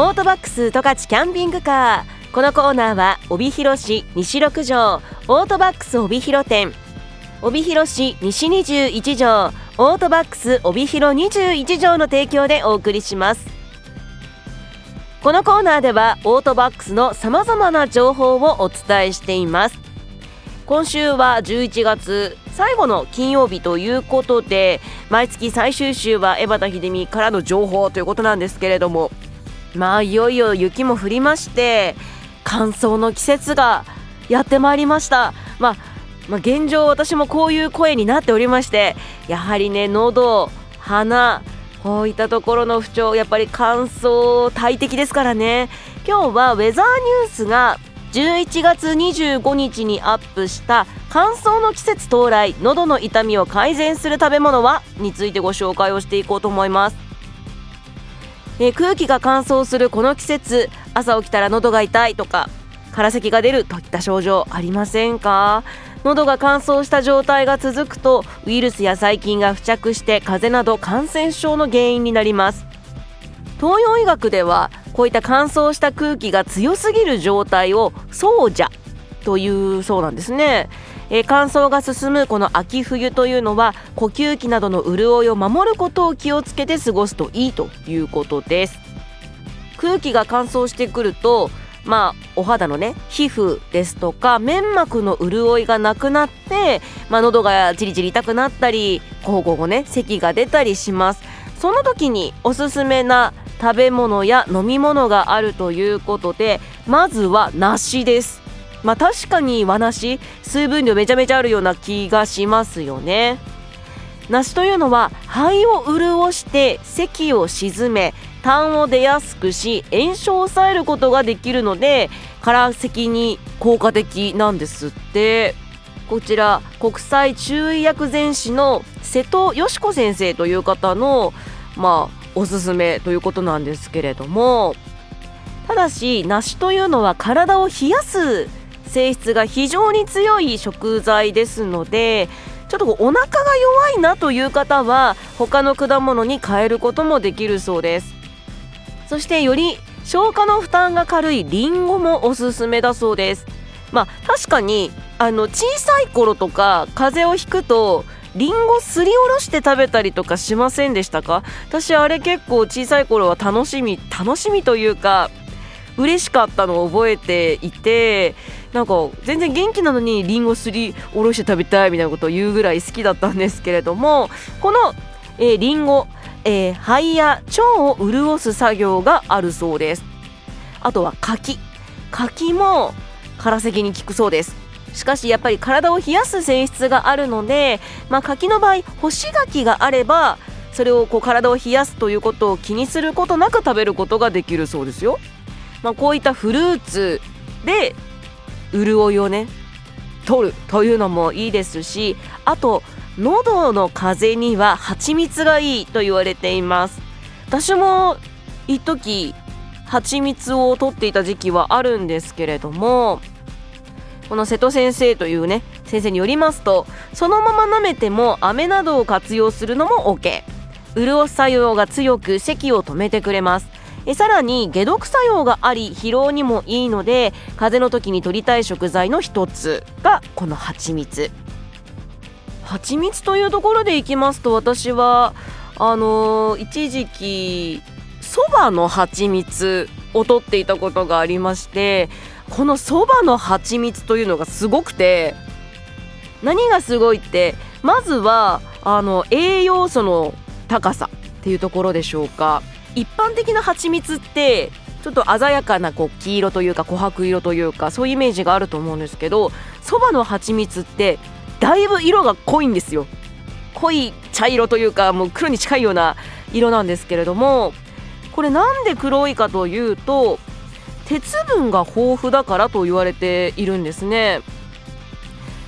オートバックス十勝キャンピングカー。このコーナーは帯広市西6条オートバックス帯広店。帯広市西21条オートバックス帯広21条の提供でお送りします。このコーナーではオートバックスのさまざまな情報をお伝えしています。今週は11月最後の金曜日ということで毎月最終週は江端秀美からの情報ということなんですけれどもまあいよいよ雪も降りまして乾燥の季節がやってまいりました、まあ、まあ、現状私もこういう声になっておりましてやはりね喉鼻こういったところの不調やっぱり乾燥大敵ですからね。今日はウェザーニュースが11月25日にアップした乾燥の季節到来喉の痛みを改善する食べ物はについてご紹介をしていこうと思います。えー、空気が乾燥するこの季節朝起きたら喉が痛いとか空咳が出るといった症状ありませんか？喉が乾燥した状態が続くとウイルスや細菌が付着して風邪など感染症の原因になります。東洋医学ではこういった乾燥した空気が強すぎる状態をそうじゃというそうなんですね。えー、乾燥が進むこの秋冬というのは呼吸器などの潤いを守ることを気をつけて過ごすといいということです。空気が乾燥してくるとまあ、お肌のね皮膚ですとか粘膜の潤いがなくなって、まあ、喉がじりじり痛くなったりこうこうね咳が出たりします。その時におすすめな食べ物や飲み物があるということでまずは梨です。まあ確かに和梨水分量めちゃめちゃあるような気がしますよね。梨というのは肺を潤して咳を鎮め痰を出やすくし炎症を抑えることができるので空咳に効果的なんですって。こちら国際中医薬膳師の瀬戸よし子先生という方のまあおすすめということなんですけれども。ただし梨というのは体を冷やす性質が非常に強い食材ですのでちょっとお腹が弱いなという方は他の果物に変えることもできるそうです。そしてより消化の負担が軽いりんごもおすすめだそうです。まあ確かにあの小さい頃とか風邪をひくとりんごすりおろして食べたりとかしませんでしたか？私あれ結構小さい頃は楽しみ楽しみというか嬉しかったのを覚えていてなんか全然元気なのにりんごすりおろして食べたいみたいなことを言うぐらい好きだったんですけれどもこの、えー、りんご、えー、肺や腸を潤す作業があるそうです。あとは柿。柿も空咳に効くそうです。しかしやっぱり体を冷やす性質があるので、まあ、柿の場合干し柿があればそれをこう体を冷やすということを気にすることなく食べることができるそうですよ。まあ、こういったフルーツで潤いをね取るというのもいいですしあと喉の風邪には蜂蜜がいいと言われています。私も一時蜂蜜を取っていた時期はあるんですけれどもこの瀬戸先生というね先生によりますとそのまま舐めても飴などを活用するのも OK 潤す作用が強く咳を止めてくれます。えさらに解毒作用があり疲労にもいいので風邪の時に取りたい食材の一つがこの蜂蜜。蜂蜜というところでいきますと私はあのー、一時期そばの蜂蜜を取っていたことがありましてこのそばの蜂蜜というのがすごくて何がすごいってまずはあの栄養素の高さっていうところでしょうか。一般的な蜂蜜ってちょっと鮮やかなこう黄色というか琥珀色というかそういうイメージがあると思うんですけどそばの蜂蜜ってだいぶ色が濃いんですよ。濃い茶色というかもう黒に近いような色なんですけれどもこれなんで黒いかというと鉄分が豊富だからと言われているんですね。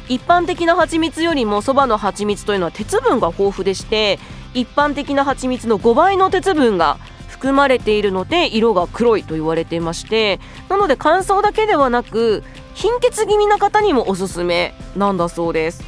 一般的な蜂蜜よりもそばの蜂蜜というのは鉄分が豊富でして一般的な蜂蜜の5倍の鉄分が含まれているので色が黒いと言われていましてなので乾燥だけではなく貧血気味な方にもおすすめなんだそうです。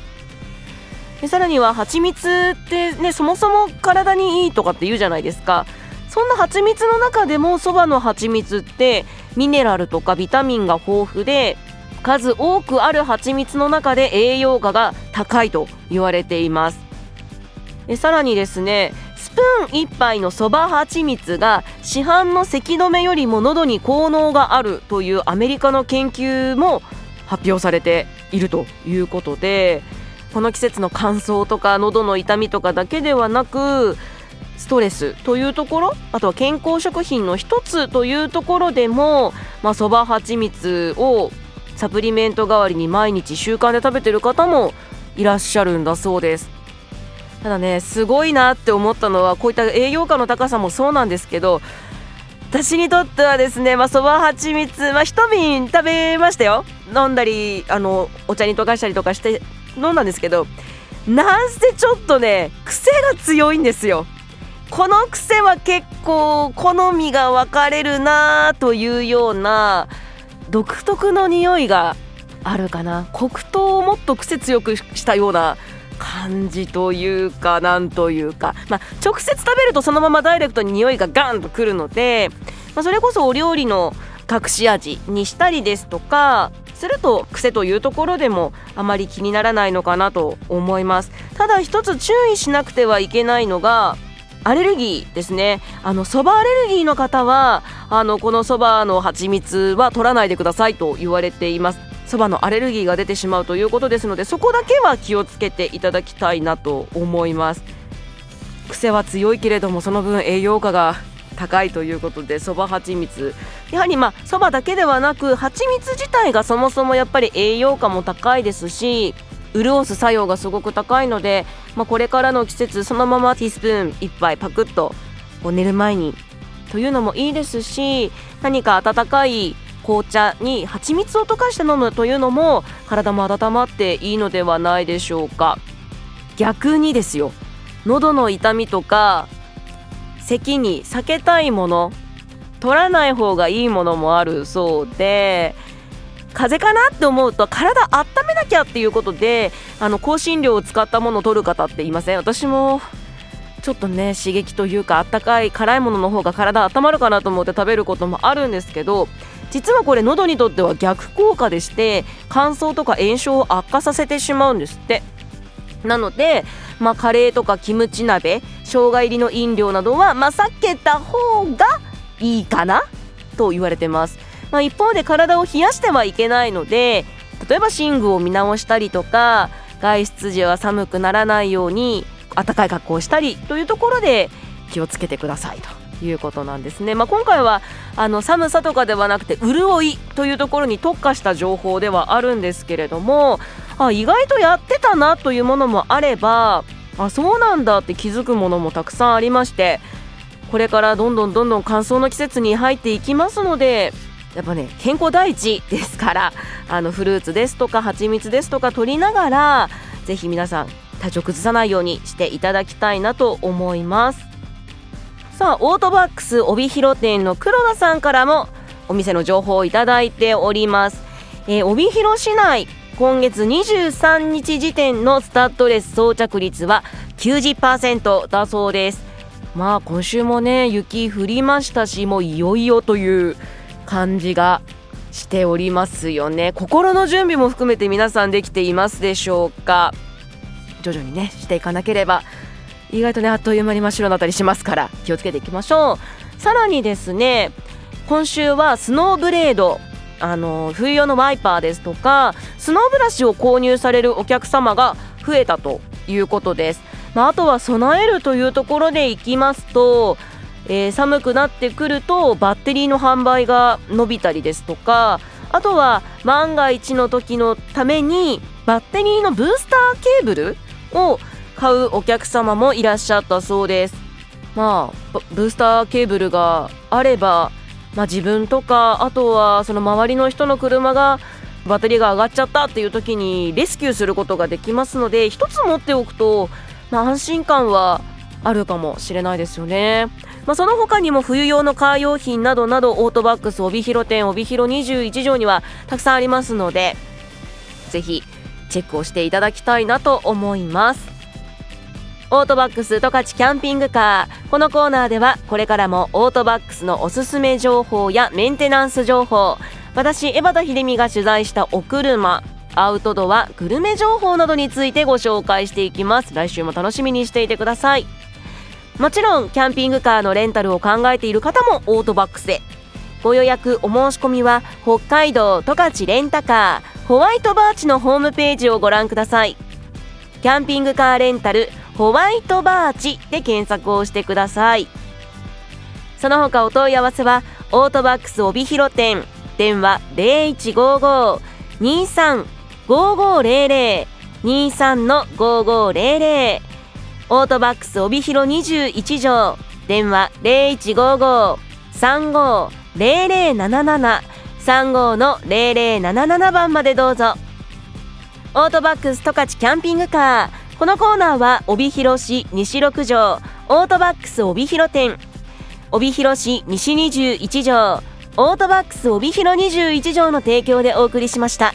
でさらには蜂蜜ってねそもそも体にいいとかって言うじゃないですか。そんな蜂蜜の中でもそばの蜂蜜ってミネラルとかビタミンが豊富で数多くある蜂蜜の中で栄養価が高いと言われています。えさらにですねスプーン1杯のそば蜂蜜が市販の咳止めよりも喉に効能があるというアメリカの研究も発表されているということでこの季節の乾燥とか喉の痛みとかだけではなくストレスというところあとは健康食品の一つというところでもそば、まあ、蜂蜜をサプリメント代わりに毎日習慣で食べてる方もいらっしゃるんだそうです。ただねすごいなって思ったのはこういった栄養価の高さもそうなんですけど私にとってはですねまあそばはちみつまあ一瓶食べましたよ。飲んだりあのお茶に溶かしたりとかして飲んだんですけどなんせちょっとね癖が強いんですよ。この癖は結構好みが分かれるなというような独特の匂いがあるかな。黒糖をもっと癖強くしたような感じというかなんというか、まあ、直接食べるとそのままダイレクトに匂いがガンとくるので、まあ、それこそお料理の隠し味にしたりですとかすると癖というところでもあまり気にならないのかなと思います。ただ一つ注意しなくてはいけないのがアレルギーですね。あのそばアレルギーの方はあのこのそばの蜂蜜は取らないでくださいと言われています。そばのアレルギーが出てしまうということですのでそこだけは気をつけていただきたいなと思います。癖は強いけれどもその分栄養価が高いということでそば蜂蜜やはりまあそばだけではなく蜂蜜自体がそもそもやっぱり栄養価も高いですし潤す作用がすごく高いので、まあ、これからの季節そのままティースプーン1杯パクッとこう寝る前に。というのもいいですし何か温かい紅茶に蜂蜜を溶かして飲むというのも体も温まっていいのではないでしょうか。逆にですよ。喉の痛みとか咳に避けたいもの取らない方がいいものもあるそうで風邪かなって思うと体温めなきゃっていうことであの香辛料を使ったものを取る方っていません？私もちょっとね刺激というかあったかい辛いものの方が体温まるかなと思って食べることもあるんですけど実はこれ喉にとっては逆効果でして乾燥とか炎症を悪化させてしまうんですって。なので、まあ、カレーとかキムチ鍋生姜入りの飲料などは、まあ、避けた方がいいかなと言われてます。まあ、一方で体を冷やしてはいけないので例えば寝具を見直したりとか外出時は寒くならないように暖かい格好をしたりというところで気をつけてくださいということなんですね、まあ、今回はあの寒さとかではなくて潤いというところに特化した情報ではあるんですけれどもあ意外とやってたなというものもあればあそうなんだって気づくものもたくさんありましてこれからどんどんどんどん乾燥の季節に入っていきますのでやっぱね健康第一ですからあのフルーツですとか蜂蜜ですとか取りながらぜひ皆さん体調崩さないようにしていただきたいなと思います。さあオートバックス帯広店の黒田さんからもお店の情報をいただいております、えー、帯広市内今月23日時点のスタッドレス装着率は90%だそうです。まあ今週もね雪降りましたしもういよいよという感じがしておりますよね。心の準備も含めて皆さんできていますでしょうか。徐々にねしていかなければ意外とねあっという間に真っ白になったりしますから気をつけていきましょう。さらにですね今週はスノーブレードあの冬用のワイパーですとかスノーブラシを購入されるお客様が増えたということです、まあ、あとは備えるというところでいきますとえー、寒くなってくるとバッテリーの販売が伸びたりですとかあとは万が一の時のためにバッテリーのブースターケーブルを買うお客様もいらっしゃったそうですまあブースターケーブルがあれば、まあ、自分とかあとはその周りの人の車がバッテリーが上がっちゃったっていう時にレスキューすることができますので一つ持っておくと、まあ、安心感はあるかもしれないですよね。まあ、その他にも冬用のカー用品などなどオートバックス帯広店帯広21条にはたくさんありますのでぜひチェックをしていただきたいなと思いますオートバックス十勝キャンピングカーこのコーナーではこれからもオートバックスのおすすめ情報やメンテナンス情報私江端秀美が取材したお車アウトドアグルメ情報などについてご紹介していきます。来週も楽しみにしていてください。もちろんキャンピングカーのレンタルを考えている方もオートバックスへご予約お申し込みは北海道十勝レンタカーホワイトバーチのホームページをご覧ください。キャンピングカーレンタルホワイトバーチで検索をしてください。その他お問い合わせはオートバックス帯広店。電話0155-23-5500 23の5500オートバックス帯広21条。電話0155-35-0077 35の0077番までどうぞ。オートバックス十勝キャンピングカー。このコーナーは帯広市西6条オートバックス帯広店帯広市西21条オートバックス帯広21条の提供でお送りしました。